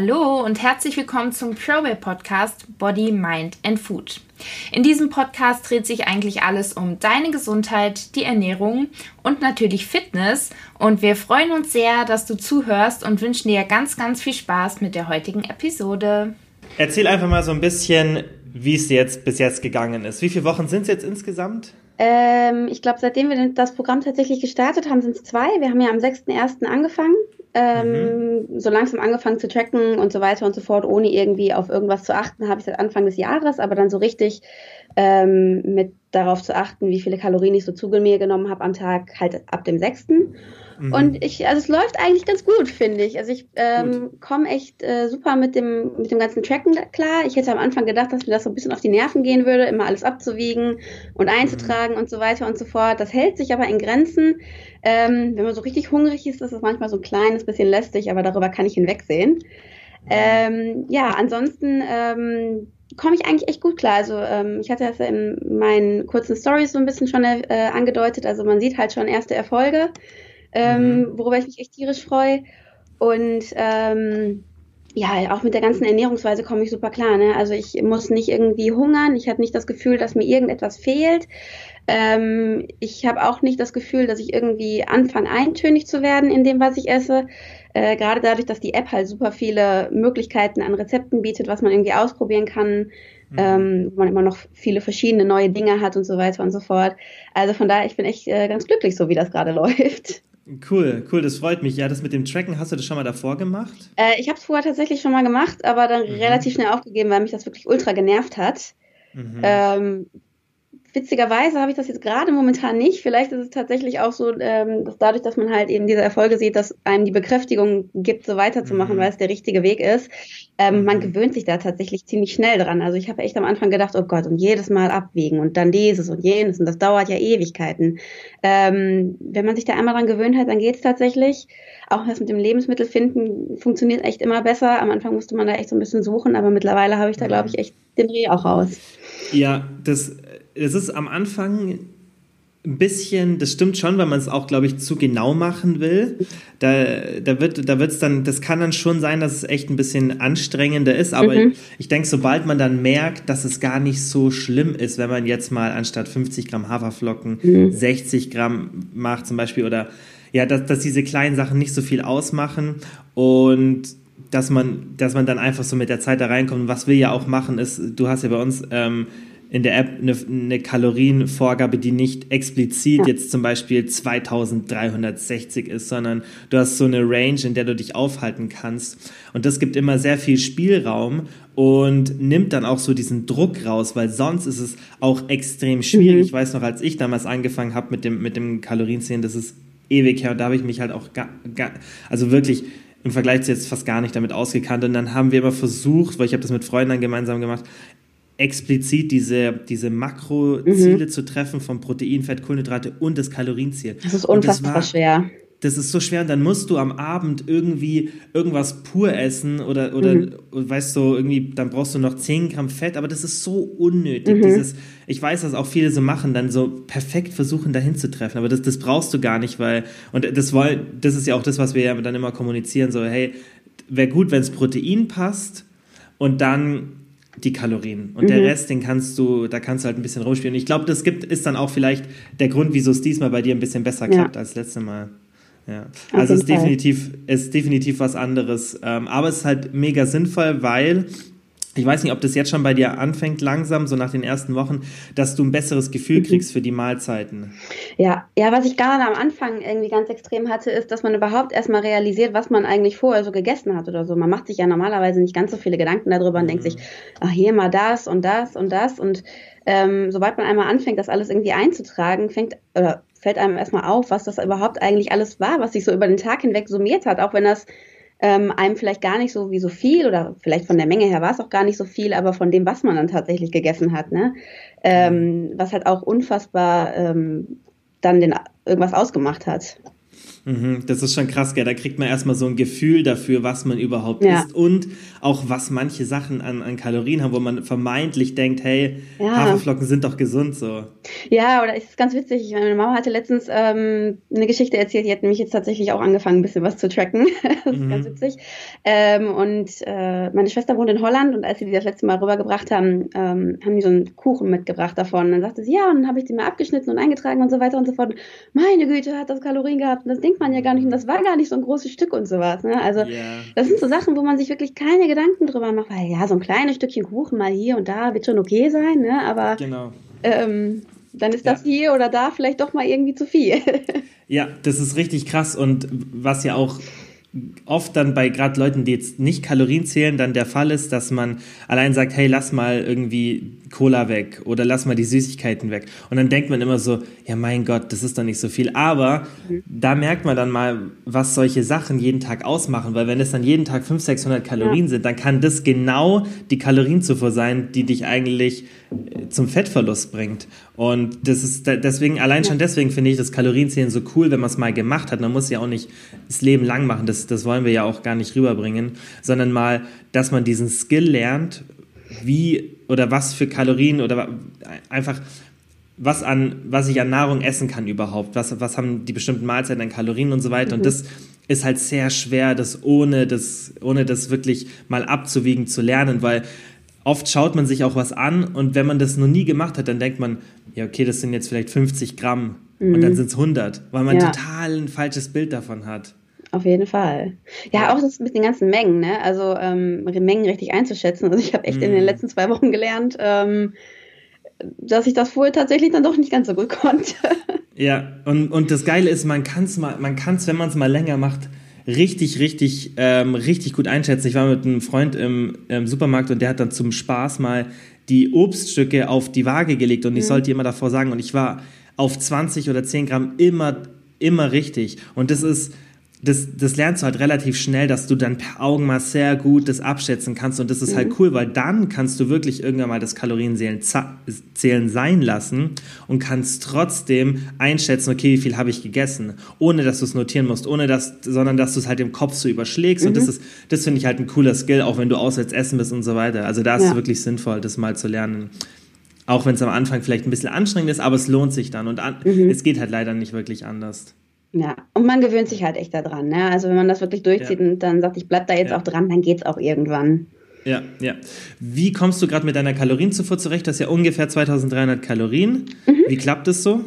Hallo und herzlich willkommen zum ProWay Podcast Body, Mind and Food. In diesem Podcast dreht sich eigentlich alles um deine Gesundheit, die Ernährung und natürlich Fitness. Und wir freuen uns sehr, dass du zuhörst und wünschen dir ganz, ganz viel Spaß mit der heutigen Episode. Erzähl einfach mal so ein bisschen, wie es jetzt bis jetzt gegangen ist. Wie viele Wochen sind es jetzt insgesamt? Ähm, ich glaube, seitdem wir das Programm tatsächlich gestartet haben, sind es zwei. Wir haben ja am 6.1. angefangen ähm, mhm. so langsam angefangen zu tracken und so weiter und so fort, ohne irgendwie auf irgendwas zu achten, habe ich seit Anfang des Jahres, aber dann so richtig ähm, mit darauf zu achten, wie viele Kalorien ich so zu mir genommen habe am Tag, halt ab dem sechsten. Mhm. Und ich, also es läuft eigentlich ganz gut, finde ich. Also ich ähm, komme echt äh, super mit dem, mit dem ganzen Tracken klar. Ich hätte am Anfang gedacht, dass mir das so ein bisschen auf die Nerven gehen würde, immer alles abzuwiegen und einzutragen mhm. und so weiter und so fort. Das hält sich aber in Grenzen. Ähm, wenn man so richtig hungrig ist, ist es manchmal so ein kleines bisschen lästig, aber darüber kann ich hinwegsehen. Ähm, ja, ansonsten ähm, komme ich eigentlich echt gut klar. Also ähm, ich hatte das in meinen kurzen Stories so ein bisschen schon äh, angedeutet. Also man sieht halt schon erste Erfolge ähm, mhm. worüber ich mich echt tierisch freue. Und ähm, ja, auch mit der ganzen Ernährungsweise komme ich super klar. Ne? Also ich muss nicht irgendwie hungern. Ich habe nicht das Gefühl, dass mir irgendetwas fehlt. Ähm, ich habe auch nicht das Gefühl, dass ich irgendwie anfange, eintönig zu werden in dem, was ich esse. Äh, Gerade dadurch, dass die App halt super viele Möglichkeiten an Rezepten bietet, was man irgendwie ausprobieren kann, mhm. ähm, wo man immer noch viele verschiedene neue Dinge hat und so weiter und so fort. Also von daher, ich bin echt äh, ganz glücklich, so wie das gerade läuft. Cool, cool, das freut mich. Ja, das mit dem Tracken, hast du das schon mal davor gemacht? Äh, ich habe es vorher tatsächlich schon mal gemacht, aber dann mhm. relativ schnell aufgegeben, weil mich das wirklich ultra genervt hat. Mhm. Ähm, Witzigerweise habe ich das jetzt gerade momentan nicht. Vielleicht ist es tatsächlich auch so, ähm, dass dadurch, dass man halt eben diese Erfolge sieht, dass einem die Bekräftigung gibt, so weiterzumachen, mhm. weil es der richtige Weg ist. Ähm, man mhm. gewöhnt sich da tatsächlich ziemlich schnell dran. Also ich habe echt am Anfang gedacht, oh Gott, und jedes Mal abwägen und dann dieses und jenes und das dauert ja Ewigkeiten. Ähm, wenn man sich da einmal dran gewöhnt hat, dann geht es tatsächlich. Auch das mit dem Lebensmittel finden funktioniert echt immer besser. Am Anfang musste man da echt so ein bisschen suchen, aber mittlerweile habe ich da, glaube ich, echt den Dreh auch raus. Ja, das es ist am Anfang ein bisschen, das stimmt schon, weil man es auch, glaube ich, zu genau machen will. Da, da wird da wird's dann, das kann dann schon sein, dass es echt ein bisschen anstrengender ist, aber mhm. ich denke, sobald man dann merkt, dass es gar nicht so schlimm ist, wenn man jetzt mal anstatt 50 Gramm Haferflocken mhm. 60 Gramm macht zum Beispiel oder ja, dass, dass diese kleinen Sachen nicht so viel ausmachen und dass man, dass man dann einfach so mit der Zeit da reinkommt. Und was wir ja auch machen, ist, du hast ja bei uns ähm, in der App eine, eine Kalorienvorgabe, die nicht explizit jetzt zum Beispiel 2360 ist, sondern du hast so eine Range, in der du dich aufhalten kannst. Und das gibt immer sehr viel Spielraum und nimmt dann auch so diesen Druck raus, weil sonst ist es auch extrem schwierig. Mhm. Ich weiß noch, als ich damals angefangen habe mit dem, mit dem Kalorienzählen, das ist ewig her und da habe ich mich halt auch, gar, gar, also wirklich im Vergleich zu jetzt fast gar nicht damit ausgekannt. Und dann haben wir immer versucht, weil ich habe das mit Freunden dann gemeinsam gemacht, explizit diese, diese Makroziele mhm. zu treffen von Protein, Fett, Kohlenhydrate und das Kalorienziel. Das ist unfassbar das war, schwer. Das ist so schwer und dann musst du am Abend irgendwie irgendwas pur essen oder, oder mhm. weißt du, irgendwie, dann brauchst du noch 10 Gramm Fett, aber das ist so unnötig. Mhm. Dieses, ich weiß, dass auch viele so machen, dann so perfekt versuchen, dahin zu treffen, aber das, das brauchst du gar nicht, weil, und das, wollen, das ist ja auch das, was wir ja dann immer kommunizieren, so, hey, wäre gut, wenn es Protein passt und dann die Kalorien. Und mhm. der Rest, den kannst du, da kannst du halt ein bisschen rumspielen. Ich glaube, das gibt, ist dann auch vielleicht der Grund, wieso es diesmal bei dir ein bisschen besser klappt ja. als letztes Mal. Ja. Also es ist definitiv, ist definitiv was anderes. Ähm, aber es ist halt mega sinnvoll, weil ich weiß nicht, ob das jetzt schon bei dir anfängt, langsam, so nach den ersten Wochen, dass du ein besseres Gefühl mhm. kriegst für die Mahlzeiten. Ja, ja, was ich gerade am Anfang irgendwie ganz extrem hatte, ist, dass man überhaupt erstmal realisiert, was man eigentlich vorher so gegessen hat oder so. Man macht sich ja normalerweise nicht ganz so viele Gedanken darüber und mhm. denkt sich, ach, hier mal das und das und das. Und ähm, sobald man einmal anfängt, das alles irgendwie einzutragen, fängt, oder fällt einem erstmal auf, was das überhaupt eigentlich alles war, was sich so über den Tag hinweg summiert hat, auch wenn das ähm, einem vielleicht gar nicht so wie so viel oder vielleicht von der Menge her war es auch gar nicht so viel, aber von dem, was man dann tatsächlich gegessen hat, ne? Ähm, was halt auch unfassbar ähm, dann den, irgendwas ausgemacht hat. Mhm, das ist schon krass, gell? Da kriegt man erstmal so ein Gefühl dafür, was man überhaupt ja. isst und auch was manche Sachen an, an Kalorien haben, wo man vermeintlich denkt, hey, ja. Haferflocken sind doch gesund so. Ja, oder ist ganz witzig. Meine Mama hatte letztens ähm, eine Geschichte erzählt, die hat nämlich jetzt tatsächlich auch angefangen, ein bisschen was zu tracken. das ist mhm. ganz witzig. Ähm, und äh, meine Schwester wohnt in Holland und als sie die das letzte Mal rübergebracht haben, ähm, haben die so einen Kuchen mitgebracht davon. Und dann sagte sie, ja, und dann habe ich die mal abgeschnitten und eingetragen und so weiter und so fort. Meine Güte, hat das Kalorien gehabt. Und das denkt man ja gar nicht. Und das war gar nicht so ein großes Stück und sowas. Ne? Also yeah. das sind so Sachen, wo man sich wirklich keine Gedanken drüber macht. Weil ja, so ein kleines Stückchen Kuchen mal hier und da wird schon okay sein. Ne? Aber genau. ähm, dann ist das ja. hier oder da vielleicht doch mal irgendwie zu viel. ja, das ist richtig krass. Und was ja auch oft dann bei gerade Leuten, die jetzt nicht Kalorien zählen, dann der Fall ist, dass man allein sagt, hey, lass mal irgendwie Cola weg oder lass mal die Süßigkeiten weg. Und dann denkt man immer so, ja mein Gott, das ist doch nicht so viel. Aber mhm. da merkt man dann mal, was solche Sachen jeden Tag ausmachen, weil wenn es dann jeden Tag 500, 600 Kalorien ja. sind, dann kann das genau die Kalorienzufuhr sein, die dich eigentlich äh, zum Fettverlust bringt. Und das ist deswegen, allein schon deswegen finde ich das Kalorienzählen so cool, wenn man es mal gemacht hat. Man muss ja auch nicht das Leben lang machen, das, das wollen wir ja auch gar nicht rüberbringen, sondern mal, dass man diesen Skill lernt, wie oder was für Kalorien oder einfach was an was ich an Nahrung essen kann überhaupt, was, was haben die bestimmten Mahlzeiten an Kalorien und so weiter. Mhm. Und das ist halt sehr schwer, das ohne das, ohne das wirklich mal abzuwiegen zu lernen, weil oft schaut man sich auch was an und wenn man das noch nie gemacht hat, dann denkt man, ja, okay, das sind jetzt vielleicht 50 Gramm mhm. und dann sind es 100, weil man ja. total ein falsches Bild davon hat. Auf jeden Fall. Ja, auch das mit den ganzen Mengen, ne? Also ähm, Mengen richtig einzuschätzen. Also ich habe echt mm. in den mhm. letzten zwei Wochen gelernt, ähm, dass ich das vorher tatsächlich dann doch nicht ganz so gut konnte. Ja, und, und das Geile ist, man kann es mal, man kann es, wenn man es mal länger macht, richtig, richtig, ähm, richtig gut einschätzen. Ich war mit einem Freund im, im, Supermarkt und der hat dann zum Spaß mal die Obststücke auf die Waage gelegt und ich mhm. sollte immer davor sagen, und ich war auf 20 oder 10 Gramm immer, immer richtig. Und das ist das, das lernst du halt relativ schnell, dass du dann per Augenmaß sehr gut das abschätzen kannst. Und das ist halt mhm. halt cool, weil dann kannst du wirklich irgendwann mal das Kalorienzählen zählen sein lassen und kannst trotzdem einschätzen, okay, wie viel habe ich gegessen, ohne dass du es notieren musst, ohne dass, sondern dass du es halt im Kopf so überschlägst. Mhm. Und das mhm. ist, das finde ich halt ein cooler Skill, auch wenn du auswärts essen bist und so weiter. Also da ist ja. es wirklich sinnvoll, das mal zu lernen. Auch wenn es am Anfang vielleicht ein bisschen anstrengend ist, aber es lohnt sich dann. Und an, mhm. es geht halt leider nicht wirklich anders. Ja, und man gewöhnt sich halt echt daran. Ne? Also wenn man das wirklich durchzieht ja. und dann sagt, ich bleib da jetzt ja. auch dran, dann geht's auch irgendwann. Ja, ja. Wie kommst du gerade mit deiner Kalorienzufuhr zurecht? Das ist ja ungefähr 2300 Kalorien. Mhm. Wie klappt das so?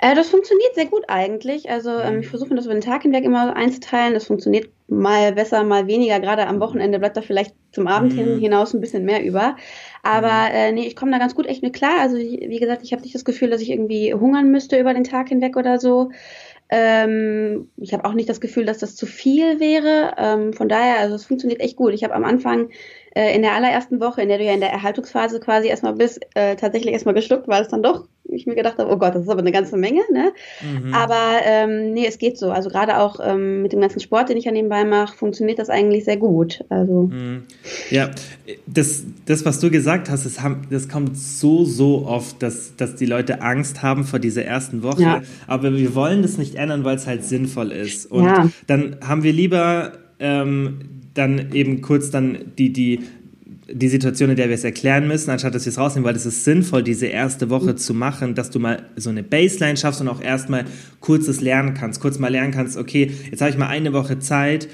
Äh, das funktioniert sehr gut eigentlich. Also ähm, ich versuche das über den Tag hinweg immer einzuteilen. Das funktioniert mal besser, mal weniger. Gerade am Wochenende bleibt da vielleicht zum Abend mhm. hinaus ein bisschen mehr über. Aber mhm. äh, nee, ich komme da ganz gut echt mit klar. Also wie gesagt, ich habe nicht das Gefühl, dass ich irgendwie hungern müsste über den Tag hinweg oder so. Ähm, ich habe auch nicht das Gefühl, dass das zu viel wäre. Ähm, von daher, also es funktioniert echt gut. Ich habe am Anfang äh, in der allerersten Woche, in der du ja in der Erhaltungsphase quasi erstmal bist, äh, tatsächlich erstmal geschluckt, weil es dann doch ich mir gedacht habe, oh Gott, das ist aber eine ganze Menge, ne? Mhm. Aber ähm, nee, es geht so. Also gerade auch ähm, mit dem ganzen Sport, den ich ja nebenbei mache, funktioniert das eigentlich sehr gut. Also mhm. ja, das, das, was du gesagt hast, das, haben, das kommt so, so oft, dass, dass die Leute Angst haben vor dieser ersten Woche. Ja. Aber wir wollen das nicht ändern, weil es halt sinnvoll ist. Und ja. dann haben wir lieber ähm, dann eben kurz dann die, die die Situation, in der wir es erklären müssen, anstatt dass wir es rausnehmen, weil es ist sinnvoll, diese erste Woche zu machen, dass du mal so eine Baseline schaffst und auch erstmal kurzes lernen kannst, kurz mal lernen kannst, okay, jetzt habe ich mal eine Woche Zeit,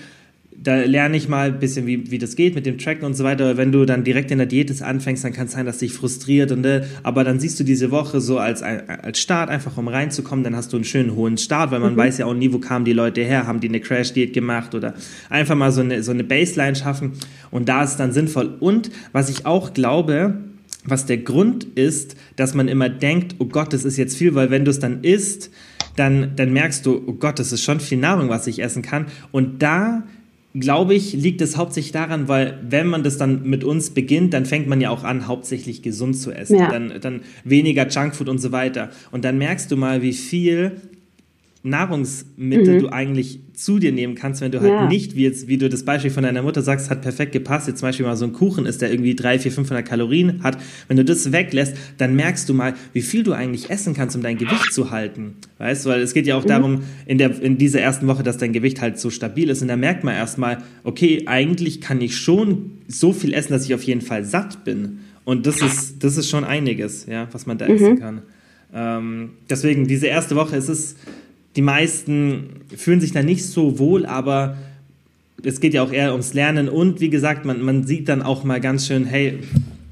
da lerne ich mal ein bisschen, wie, wie das geht mit dem Tracken und so weiter. Wenn du dann direkt in der Diät anfängst, dann kann es sein, dass dich frustriert. Und, äh, aber dann siehst du diese Woche so als, als Start, einfach um reinzukommen, dann hast du einen schönen hohen Start, weil man mhm. weiß ja auch nie, wo kamen die Leute her, haben die eine Crash-Diät gemacht oder einfach mal so eine, so eine Baseline schaffen. Und da ist es dann sinnvoll. Und was ich auch glaube, was der Grund ist, dass man immer denkt, oh Gott, das ist jetzt viel, weil wenn du es dann isst, dann, dann merkst du, oh Gott, das ist schon viel Nahrung, was ich essen kann. Und da glaube ich, liegt es hauptsächlich daran, weil wenn man das dann mit uns beginnt, dann fängt man ja auch an, hauptsächlich gesund zu essen. Ja. Dann, dann weniger Junkfood und so weiter. Und dann merkst du mal, wie viel Nahrungsmittel mhm. du eigentlich zu dir nehmen kannst, wenn du halt ja. nicht, wie, jetzt, wie du das Beispiel von deiner Mutter sagst, hat perfekt gepasst, jetzt zum Beispiel mal so ein Kuchen ist, der irgendwie 300, 400, 500 Kalorien hat, wenn du das weglässt, dann merkst du mal, wie viel du eigentlich essen kannst, um dein Gewicht zu halten. Weißt du, weil es geht ja auch mhm. darum, in, der, in dieser ersten Woche, dass dein Gewicht halt so stabil ist und da merkt man erstmal, okay, eigentlich kann ich schon so viel essen, dass ich auf jeden Fall satt bin. Und das ist, das ist schon einiges, ja, was man da mhm. essen kann. Ähm, deswegen, diese erste Woche ist es, die meisten fühlen sich da nicht so wohl, aber es geht ja auch eher ums Lernen und wie gesagt, man, man sieht dann auch mal ganz schön, hey,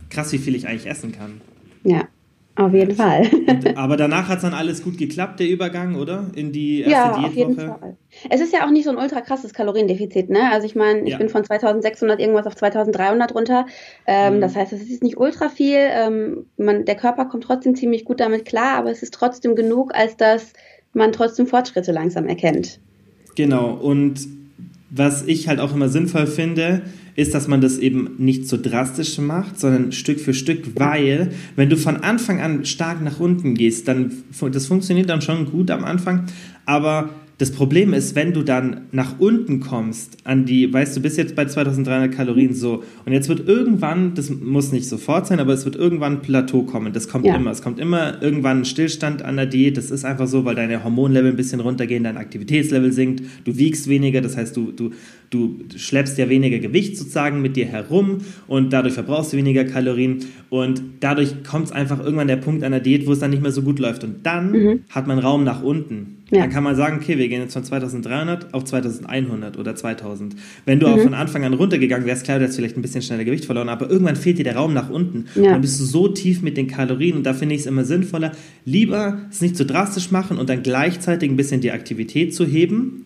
krass, wie viel ich eigentlich essen kann. Ja, auf jeden Fall. Und, aber danach hat es dann alles gut geklappt, der Übergang, oder? In die erste ja, Diätwoche? Auf jeden Fall. Es ist ja auch nicht so ein ultra krasses Kaloriendefizit, ne? Also ich meine, ich ja. bin von 2600 irgendwas auf 2300 runter. Ähm, mhm. Das heißt, es ist nicht ultra viel. Ähm, man, der Körper kommt trotzdem ziemlich gut damit klar, aber es ist trotzdem genug, als dass man trotzdem Fortschritte langsam erkennt. Genau, und was ich halt auch immer sinnvoll finde, ist, dass man das eben nicht so drastisch macht, sondern Stück für Stück, weil wenn du von Anfang an stark nach unten gehst, dann das funktioniert dann schon gut am Anfang, aber das Problem ist, wenn du dann nach unten kommst, an die, weißt du, bist jetzt bei 2300 Kalorien so, und jetzt wird irgendwann, das muss nicht sofort sein, aber es wird irgendwann ein Plateau kommen. Das kommt ja. immer. Es kommt immer irgendwann ein Stillstand an der Diät. Das ist einfach so, weil deine Hormonlevel ein bisschen runtergehen, dein Aktivitätslevel sinkt, du wiegst weniger, das heißt, du, du, du schleppst ja weniger Gewicht sozusagen mit dir herum und dadurch verbrauchst du weniger Kalorien und dadurch kommt es einfach irgendwann der Punkt an der Diät, wo es dann nicht mehr so gut läuft. Und dann mhm. hat man Raum nach unten. Ja. Dann kann man sagen, okay, wir gehen jetzt von 2300 auf 2100 oder 2000. Wenn du mhm. auch von Anfang an runtergegangen wärst, klar, du hättest vielleicht ein bisschen schneller Gewicht verloren, aber irgendwann fehlt dir der Raum nach unten. Ja. dann bist du so tief mit den Kalorien und da finde ich es immer sinnvoller, lieber es nicht so drastisch machen und dann gleichzeitig ein bisschen die Aktivität zu heben.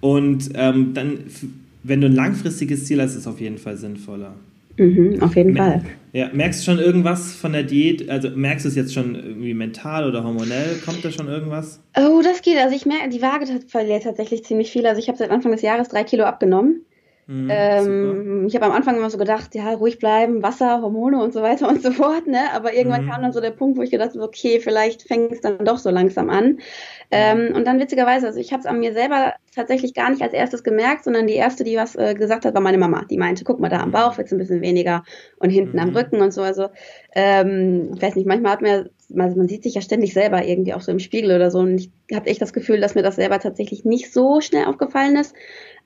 Und ähm, dann, wenn du ein langfristiges Ziel hast, ist es auf jeden Fall sinnvoller. Mhm, auf jeden Mer Fall. Ja, merkst du schon irgendwas von der Diät? Also merkst du es jetzt schon irgendwie mental oder hormonell? Kommt da schon irgendwas? Oh, das geht. Also ich merke, die Waage verliert tatsächlich ziemlich viel. Also ich habe seit Anfang des Jahres drei Kilo abgenommen. Mhm, ähm, ich habe am Anfang immer so gedacht, ja, ruhig bleiben, Wasser, Hormone und so weiter und so fort, ne? Aber irgendwann mhm. kam dann so der Punkt, wo ich gedacht habe, okay, vielleicht fängt es dann doch so langsam an. Ähm, und dann witzigerweise, also ich habe es an mir selber tatsächlich gar nicht als erstes gemerkt, sondern die erste, die was äh, gesagt hat, war meine Mama. Die meinte, guck mal, da am Bauch wird es ein bisschen weniger und hinten mhm. am Rücken und so. Also ähm, ich weiß nicht, manchmal hat man, also man sieht sich ja ständig selber irgendwie auch so im Spiegel oder so. Und ich habe echt das Gefühl, dass mir das selber tatsächlich nicht so schnell aufgefallen ist.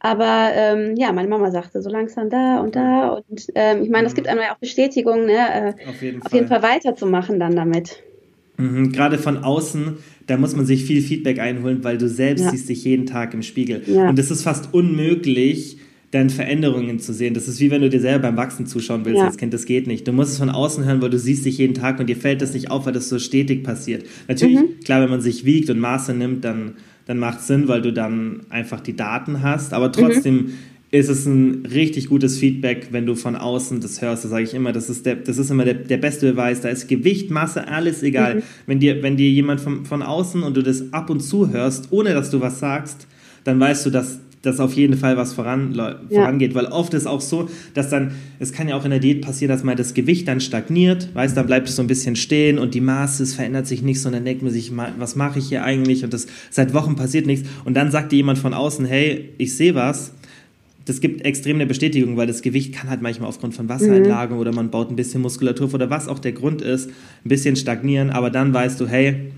Aber ähm, ja, meine Mama sagte so langsam da und da. Und ähm, ich meine, es mhm. gibt einem ja auch Bestätigung, ne, äh, auf, jeden, auf jeden Fall weiterzumachen dann damit. Mhm, gerade von außen, da muss man sich viel Feedback einholen, weil du selbst ja. siehst dich jeden Tag im Spiegel. Ja. Und es ist fast unmöglich, dann Veränderungen zu sehen. Das ist wie wenn du dir selber beim Wachsen zuschauen willst ja. als Kind. Das geht nicht. Du musst es von außen hören, weil du siehst dich jeden Tag und dir fällt das nicht auf, weil das so stetig passiert. Natürlich, mhm. klar, wenn man sich wiegt und Maße nimmt, dann, dann macht es Sinn, weil du dann einfach die Daten hast. Aber trotzdem mhm ist es ein richtig gutes Feedback, wenn du von außen das hörst. Das sage ich immer, das ist, der, das ist immer der, der beste Beweis. Da ist Gewicht, Masse, alles egal. Mhm. Wenn, dir, wenn dir jemand von, von außen und du das ab und zu hörst, ohne dass du was sagst, dann weißt du, dass dass auf jeden Fall was voran, vorangeht, ja. weil oft ist auch so, dass dann, es kann ja auch in der Diät passieren, dass mal das Gewicht dann stagniert, weißt, dann bleibt es so ein bisschen stehen und die Maße, es verändert sich nichts und dann denkt man sich, was mache ich hier eigentlich? Und das seit Wochen passiert nichts. Und dann sagt dir jemand von außen, hey, ich sehe was. Das gibt extrem eine Bestätigung, weil das Gewicht kann halt manchmal aufgrund von Wassereinlagen mhm. oder man baut ein bisschen Muskulatur oder was auch der Grund ist, ein bisschen stagnieren, aber dann weißt du, hey,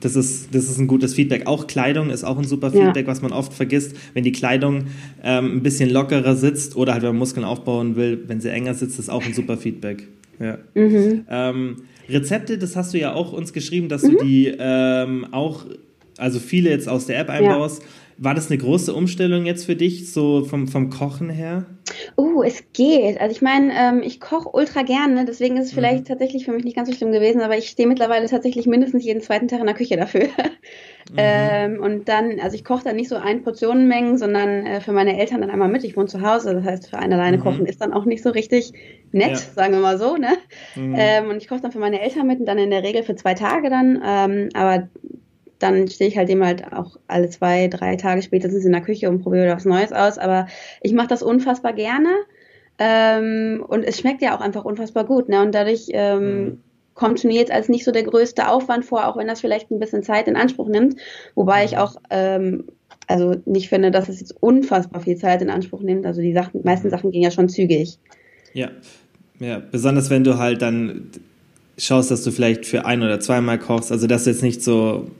das ist, das ist ein gutes Feedback. Auch Kleidung ist auch ein super Feedback, ja. was man oft vergisst. Wenn die Kleidung ähm, ein bisschen lockerer sitzt oder halt, wenn man Muskeln aufbauen will, wenn sie enger sitzt, ist auch ein super Feedback. Ja. Mhm. Ähm, Rezepte, das hast du ja auch uns geschrieben, dass mhm. du die ähm, auch, also viele jetzt aus der App einbaust. Ja. War das eine große Umstellung jetzt für dich, so vom, vom Kochen her? Oh, es geht. Also ich meine, ähm, ich koche ultra gerne, deswegen ist es vielleicht mhm. tatsächlich für mich nicht ganz so schlimm gewesen, aber ich stehe mittlerweile tatsächlich mindestens jeden zweiten Tag in der Küche dafür. Mhm. ähm, und dann, also ich koche dann nicht so ein Portionenmengen, sondern äh, für meine Eltern dann einmal mit. Ich wohne zu Hause, das heißt, für einen alleine mhm. kochen ist dann auch nicht so richtig nett, ja. sagen wir mal so. Ne? Mhm. Ähm, und ich koche dann für meine Eltern mit und dann in der Regel für zwei Tage dann. Ähm, aber dann stehe ich halt eben halt auch alle zwei, drei Tage spätestens in der Küche und probiere was Neues aus. Aber ich mache das unfassbar gerne. Ähm, und es schmeckt ja auch einfach unfassbar gut. Ne? Und dadurch ähm, mhm. kommt mir jetzt als nicht so der größte Aufwand vor, auch wenn das vielleicht ein bisschen Zeit in Anspruch nimmt. Wobei ich mhm. auch ähm, also nicht finde, dass es jetzt unfassbar viel Zeit in Anspruch nimmt. Also die Sachen, meisten mhm. Sachen gehen ja schon zügig. Ja, ja, besonders wenn du halt dann schaust, dass du vielleicht für ein oder zweimal kochst, also dass du jetzt nicht so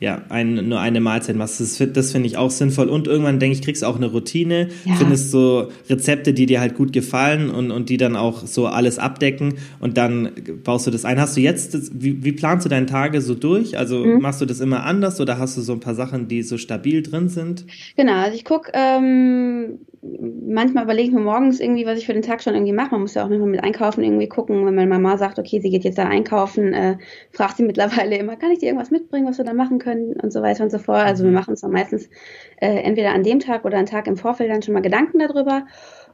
ja, ein, nur eine Mahlzeit machst. Das, das finde ich auch sinnvoll. Und irgendwann, denke ich, kriegst du auch eine Routine, ja. findest so Rezepte, die dir halt gut gefallen und, und die dann auch so alles abdecken und dann baust du das ein. Hast du jetzt, das, wie, wie planst du deine Tage so durch? Also mhm. machst du das immer anders oder hast du so ein paar Sachen, die so stabil drin sind? Genau, also ich gucke, ähm, manchmal überlege ich mir morgens irgendwie, was ich für den Tag schon irgendwie mache. Man muss ja auch manchmal mit Einkaufen irgendwie gucken. Wenn meine Mama sagt, okay, sie geht jetzt da einkaufen, äh, fragt sie mittlerweile immer, kann ich dir irgendwas mitbringen, was wir da machen können und so weiter und so fort. Also wir mhm. machen uns dann meistens äh, entweder an dem Tag oder einen Tag im Vorfeld dann schon mal Gedanken darüber.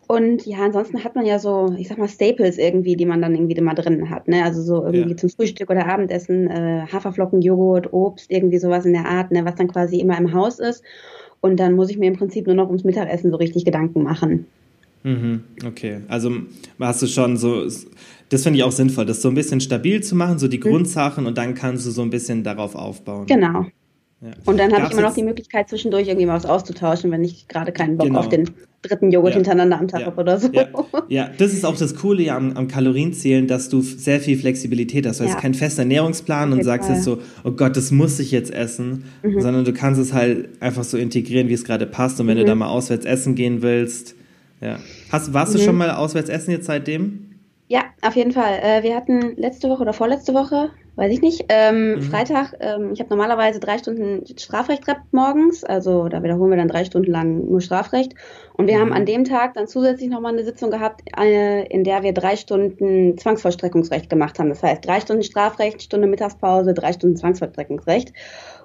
Und ja, ansonsten hat man ja so, ich sag mal, Staples irgendwie, die man dann irgendwie immer drin hat. Ne? Also so irgendwie ja. zum Frühstück oder Abendessen, äh, Haferflocken, Joghurt, Obst, irgendwie sowas in der Art, ne? was dann quasi immer im Haus ist. Und dann muss ich mir im Prinzip nur noch ums Mittagessen so richtig Gedanken machen. Mhm, okay, also hast du schon so, das finde ich auch sinnvoll, das so ein bisschen stabil zu machen, so die mhm. Grundsachen und dann kannst du so ein bisschen darauf aufbauen. Genau. Ja. Und dann habe ich immer noch die Möglichkeit, zwischendurch irgendwie mal was auszutauschen, wenn ich gerade keinen Bock genau. auf den dritten Joghurt ja. hintereinander am Tag ja. habe oder so. Ja. ja. das ist auch das Coole am, am Kalorienzählen, dass du sehr viel Flexibilität hast. Du hast keinen festen Ernährungsplan und sagst jetzt so, oh Gott, das muss ich jetzt essen, mhm. sondern du kannst es halt einfach so integrieren, wie es gerade passt. Und wenn mhm. du da mal auswärts essen gehen willst, ja. Hast, warst mhm. du schon mal auswärts essen jetzt seitdem? Ja, auf jeden Fall. Äh, wir hatten letzte Woche oder vorletzte Woche, weiß ich nicht, ähm, mhm. Freitag, ähm, ich habe normalerweise drei Stunden Strafrecht morgens, also da wiederholen wir dann drei Stunden lang nur Strafrecht. Und wir mhm. haben an dem Tag dann zusätzlich nochmal eine Sitzung gehabt, äh, in der wir drei Stunden Zwangsvollstreckungsrecht gemacht haben. Das heißt, drei Stunden Strafrecht, Stunde Mittagspause, drei Stunden Zwangsvollstreckungsrecht.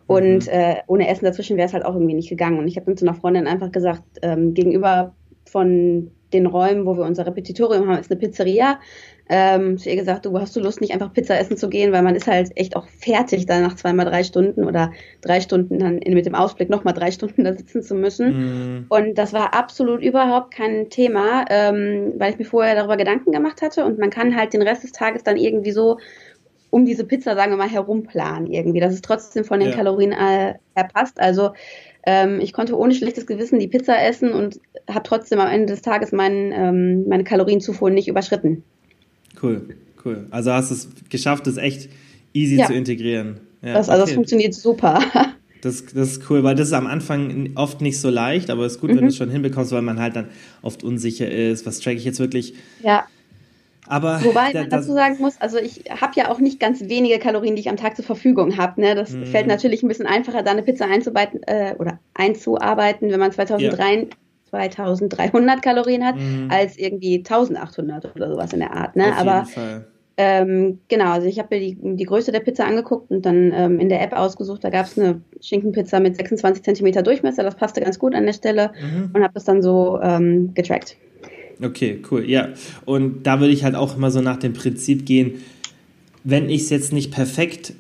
Und mhm. äh, ohne Essen dazwischen wäre es halt auch irgendwie nicht gegangen. Und ich habe dann zu einer Freundin einfach gesagt, ähm, gegenüber von den Räumen, wo wir unser Repetitorium haben, ist eine Pizzeria. Ähm, zu ihr gesagt, du hast du Lust, nicht einfach Pizza essen zu gehen, weil man ist halt echt auch fertig, da nach zweimal drei Stunden oder drei Stunden dann mit dem Ausblick nochmal drei Stunden da sitzen zu müssen. Mm. Und das war absolut überhaupt kein Thema, ähm, weil ich mir vorher darüber Gedanken gemacht hatte und man kann halt den Rest des Tages dann irgendwie so um diese Pizza, sagen wir mal, herumplanen irgendwie, dass es trotzdem von den ja. Kalorien äh, her passt. Also ähm, ich konnte ohne schlechtes Gewissen die Pizza essen und habe trotzdem am Ende des Tages mein, ähm, meine Kalorienzufuhr nicht überschritten. Cool, cool. Also hast du es geschafft, das echt easy ja. zu integrieren. Ja, das, also okay. das funktioniert super. Das, das ist cool, weil das ist am Anfang oft nicht so leicht, aber es ist gut, mhm. wenn du es schon hinbekommst, weil man halt dann oft unsicher ist, was track ich jetzt wirklich. Ja. Aber Wobei man dazu sagen muss, also ich habe ja auch nicht ganz wenige Kalorien, die ich am Tag zur Verfügung habe. Ne? Das mm. fällt natürlich ein bisschen einfacher, da eine Pizza einzuarbeiten, äh, oder einzuarbeiten, wenn man 2003, ja. 2300 Kalorien hat, mm. als irgendwie 1800 oder sowas in der Art. Ne? Auf Aber jeden Fall. Ähm, genau, also ich habe mir die, die Größe der Pizza angeguckt und dann ähm, in der App ausgesucht. Da gab es eine Schinkenpizza mit 26 Zentimeter Durchmesser. Das passte ganz gut an der Stelle mhm. und habe das dann so ähm, getrackt. Okay, cool, ja. Und da würde ich halt auch immer so nach dem Prinzip gehen, wenn ich es jetzt nicht perfekt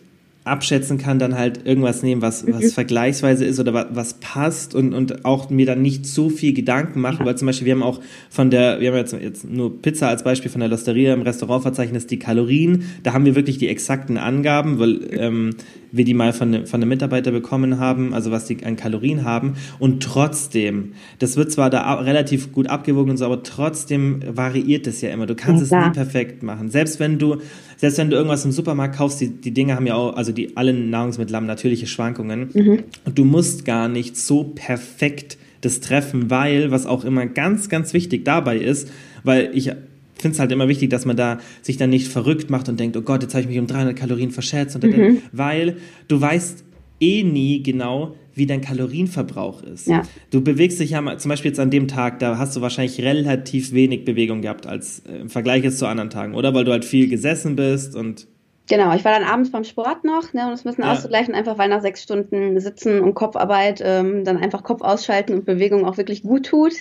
abschätzen kann, dann halt irgendwas nehmen, was, was mhm. vergleichsweise ist oder was, was passt und, und auch mir dann nicht so viel Gedanken machen, ja. weil zum Beispiel wir haben auch von der, wir haben jetzt, jetzt nur Pizza als Beispiel von der Losteria im Restaurantverzeichnis, die Kalorien, da haben wir wirklich die exakten Angaben, weil ähm, wir die mal von, ne, von einem Mitarbeiter bekommen haben, also was die an Kalorien haben und trotzdem, das wird zwar da relativ gut abgewogen und so, aber trotzdem variiert es ja immer, du kannst ja, es nie perfekt machen, selbst wenn du selbst wenn du irgendwas im Supermarkt kaufst, die, die Dinge haben ja auch, also die alle Nahrungsmittel haben natürliche Schwankungen. Mhm. Und du musst gar nicht so perfekt das treffen, weil, was auch immer ganz, ganz wichtig dabei ist, weil ich finde es halt immer wichtig, dass man da sich dann nicht verrückt macht und denkt, oh Gott, jetzt habe ich mich um 300 Kalorien verschätzt. Mhm. weil du weißt eh nie genau, wie dein Kalorienverbrauch ist. Ja. Du bewegst dich ja zum Beispiel jetzt an dem Tag, da hast du wahrscheinlich relativ wenig Bewegung gehabt als äh, im Vergleich jetzt zu anderen Tagen, oder? Weil du halt viel gesessen bist und Genau, ich war dann abends beim Sport noch, ne, um das ein bisschen ja. auszugleichen, einfach weil nach sechs Stunden Sitzen und Kopfarbeit ähm, dann einfach Kopf ausschalten und Bewegung auch wirklich gut tut.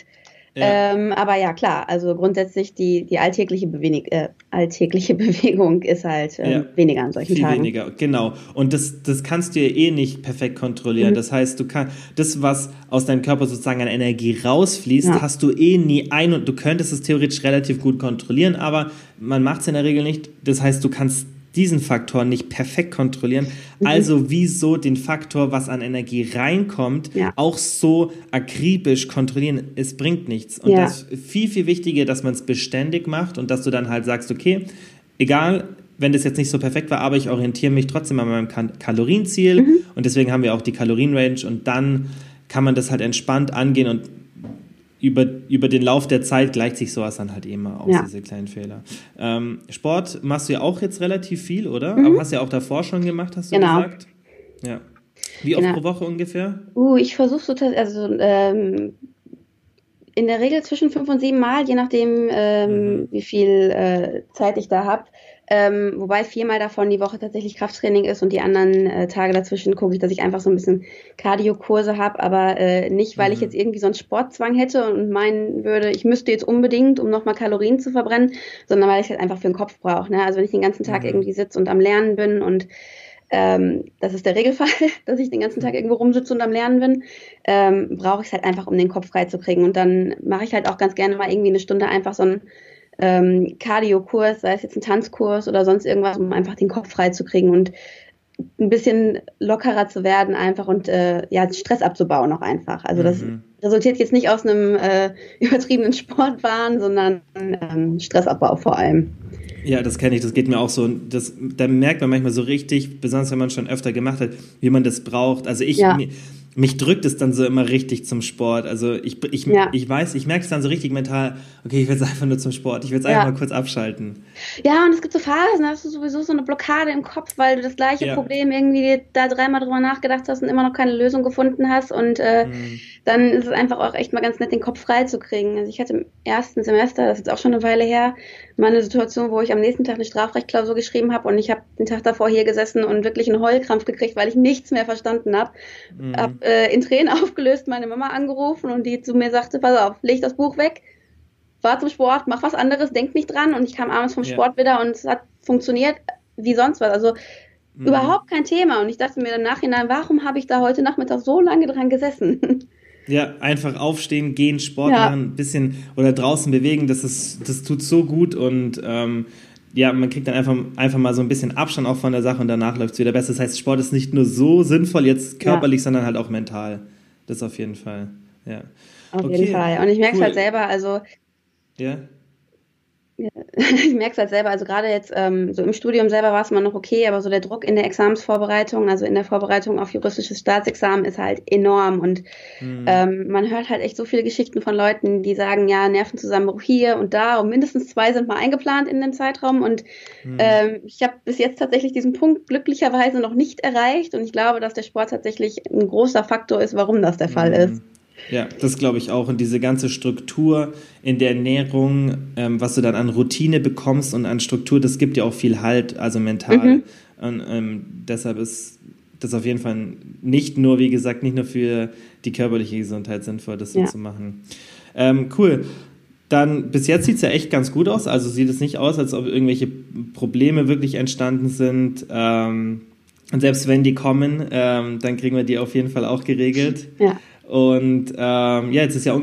Ähm, aber ja, klar, also grundsätzlich die, die alltägliche, Bewegung, äh, alltägliche Bewegung ist halt äh, ja. weniger an solchen Viel Tagen. weniger, genau. Und das, das kannst du ja eh nicht perfekt kontrollieren. Mhm. Das heißt, du kannst das, was aus deinem Körper sozusagen an Energie rausfließt, ja. hast du eh nie ein und du könntest es theoretisch relativ gut kontrollieren, aber man macht es in der Regel nicht. Das heißt, du kannst diesen Faktor nicht perfekt kontrollieren. Mhm. Also wieso den Faktor, was an Energie reinkommt, ja. auch so akribisch kontrollieren? Es bringt nichts. Und ja. das ist viel, viel wichtiger, dass man es beständig macht und dass du dann halt sagst, okay, egal, wenn das jetzt nicht so perfekt war, aber ich orientiere mich trotzdem an meinem Kalorienziel mhm. und deswegen haben wir auch die Kalorienrange und dann kann man das halt entspannt angehen und über, über den Lauf der Zeit gleicht sich sowas dann halt immer aus, ja. diese kleinen Fehler. Ähm, Sport machst du ja auch jetzt relativ viel, oder? Mhm. Aber hast ja auch davor schon gemacht, hast du genau. gesagt? Ja. Wie oft genau. pro Woche ungefähr? Uh, ich versuche so, also ähm, in der Regel zwischen fünf und sieben Mal, je nachdem, ähm, mhm. wie viel äh, Zeit ich da habe. Ähm, wobei viermal davon die Woche tatsächlich Krafttraining ist und die anderen äh, Tage dazwischen gucke ich, dass ich einfach so ein bisschen Cardio-Kurse habe, aber äh, nicht, weil mhm. ich jetzt irgendwie so einen Sportzwang hätte und meinen würde, ich müsste jetzt unbedingt, um nochmal Kalorien zu verbrennen, sondern weil ich halt einfach für den Kopf brauche. Ne? Also wenn ich den ganzen Tag mhm. irgendwie sitze und am Lernen bin und ähm, das ist der Regelfall, dass ich den ganzen Tag irgendwo rumsitze und am Lernen bin, ähm, brauche ich es halt einfach, um den Kopf freizukriegen. Und dann mache ich halt auch ganz gerne mal irgendwie eine Stunde einfach so ein ähm, Cardio-Kurs, sei es jetzt ein Tanzkurs oder sonst irgendwas, um einfach den Kopf frei zu kriegen und ein bisschen lockerer zu werden einfach und äh, ja Stress abzubauen auch einfach. Also das mhm. resultiert jetzt nicht aus einem äh, übertriebenen Sportwahn, sondern ähm, Stressabbau vor allem. Ja, das kenne ich, das geht mir auch so. Das, da merkt man manchmal so richtig, besonders wenn man schon öfter gemacht hat, wie man das braucht. Also ich, ja mich drückt es dann so immer richtig zum Sport. Also ich, ich, ja. ich weiß, ich merke es dann so richtig mental, okay, ich will es einfach nur zum Sport, ich will es ja. einfach mal kurz abschalten. Ja, und es gibt so Phasen, da hast du sowieso so eine Blockade im Kopf, weil du das gleiche ja. Problem irgendwie da dreimal drüber nachgedacht hast und immer noch keine Lösung gefunden hast. Und äh, mhm. dann ist es einfach auch echt mal ganz nett, den Kopf frei zu kriegen. Also ich hatte im ersten Semester, das ist jetzt auch schon eine Weile her, mal eine Situation, wo ich am nächsten Tag eine Strafrechtklausur geschrieben habe und ich habe den Tag davor hier gesessen und wirklich einen Heulkrampf gekriegt, weil ich nichts mehr verstanden habe. Mhm. Hab äh, in Tränen aufgelöst meine Mama angerufen und die zu mir sagte, pass auf, leg das Buch weg, fahr zum Sport, mach was anderes, denk nicht dran. Und ich kam abends vom ja. Sport wieder und es hat funktioniert wie sonst was. Also mhm. überhaupt kein Thema. Und ich dachte mir im Nachhinein, warum habe ich da heute Nachmittag so lange dran gesessen? Ja, einfach aufstehen, gehen, Sport ja. machen, ein bisschen oder draußen bewegen, das, ist, das tut so gut und ähm, ja, man kriegt dann einfach, einfach mal so ein bisschen Abstand auch von der Sache und danach läuft es wieder besser. Das heißt, Sport ist nicht nur so sinnvoll jetzt körperlich, ja. sondern halt auch mental. Das auf jeden Fall. Ja. Auf okay. jeden Fall. Und ich merke es cool. halt selber, also. Ja. ich merke es halt selber, also gerade jetzt ähm, so im Studium selber war es immer noch okay, aber so der Druck in der Examensvorbereitung, also in der Vorbereitung auf juristisches Staatsexamen ist halt enorm und mhm. ähm, man hört halt echt so viele Geschichten von Leuten, die sagen, ja, Nervenzusammenbruch hier und da und mindestens zwei sind mal eingeplant in dem Zeitraum und mhm. ähm, ich habe bis jetzt tatsächlich diesen Punkt glücklicherweise noch nicht erreicht und ich glaube, dass der Sport tatsächlich ein großer Faktor ist, warum das der Fall mhm. ist. Ja, das glaube ich auch. Und diese ganze Struktur in der Ernährung, ähm, was du dann an Routine bekommst und an Struktur, das gibt dir auch viel Halt, also mental. Mhm. Und ähm, deshalb ist das auf jeden Fall nicht nur, wie gesagt, nicht nur für die körperliche Gesundheit sinnvoll, das so ja. zu machen. Ähm, cool. Dann bis jetzt sieht es ja echt ganz gut aus. Also sieht es nicht aus, als ob irgendwelche Probleme wirklich entstanden sind. Ähm, und selbst wenn die kommen, ähm, dann kriegen wir die auf jeden Fall auch geregelt. Ja. Und ähm, ja, jetzt ist ja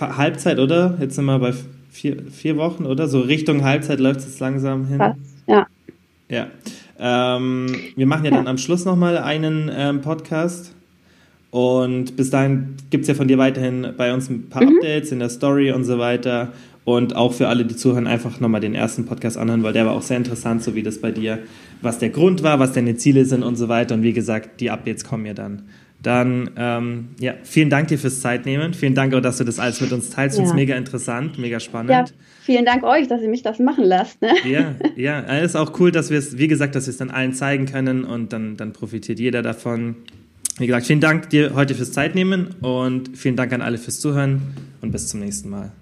Halbzeit, oder? Jetzt sind wir bei vier, vier Wochen, oder? So Richtung Halbzeit läuft es langsam hin. Fast, ja. Ja. Ähm, wir machen ja, ja. dann am Schluss nochmal einen ähm, Podcast. Und bis dahin gibt es ja von dir weiterhin bei uns ein paar mhm. Updates in der Story und so weiter. Und auch für alle, die zuhören, einfach nochmal den ersten Podcast anhören, weil der war auch sehr interessant, so wie das bei dir, was der Grund war, was deine Ziele sind und so weiter. Und wie gesagt, die Updates kommen ja dann. Dann, ähm, ja, vielen Dank dir fürs Zeitnehmen. Vielen Dank auch, dass du das alles mit uns teilst. Ja. Finde es mega interessant, mega spannend. Ja, vielen Dank euch, dass ihr mich das machen lasst. Ne? Ja, ja, es ist auch cool, dass wir es, wie gesagt, dass wir es dann allen zeigen können und dann, dann profitiert jeder davon. Wie gesagt, vielen Dank dir heute fürs Zeitnehmen und vielen Dank an alle fürs Zuhören und bis zum nächsten Mal.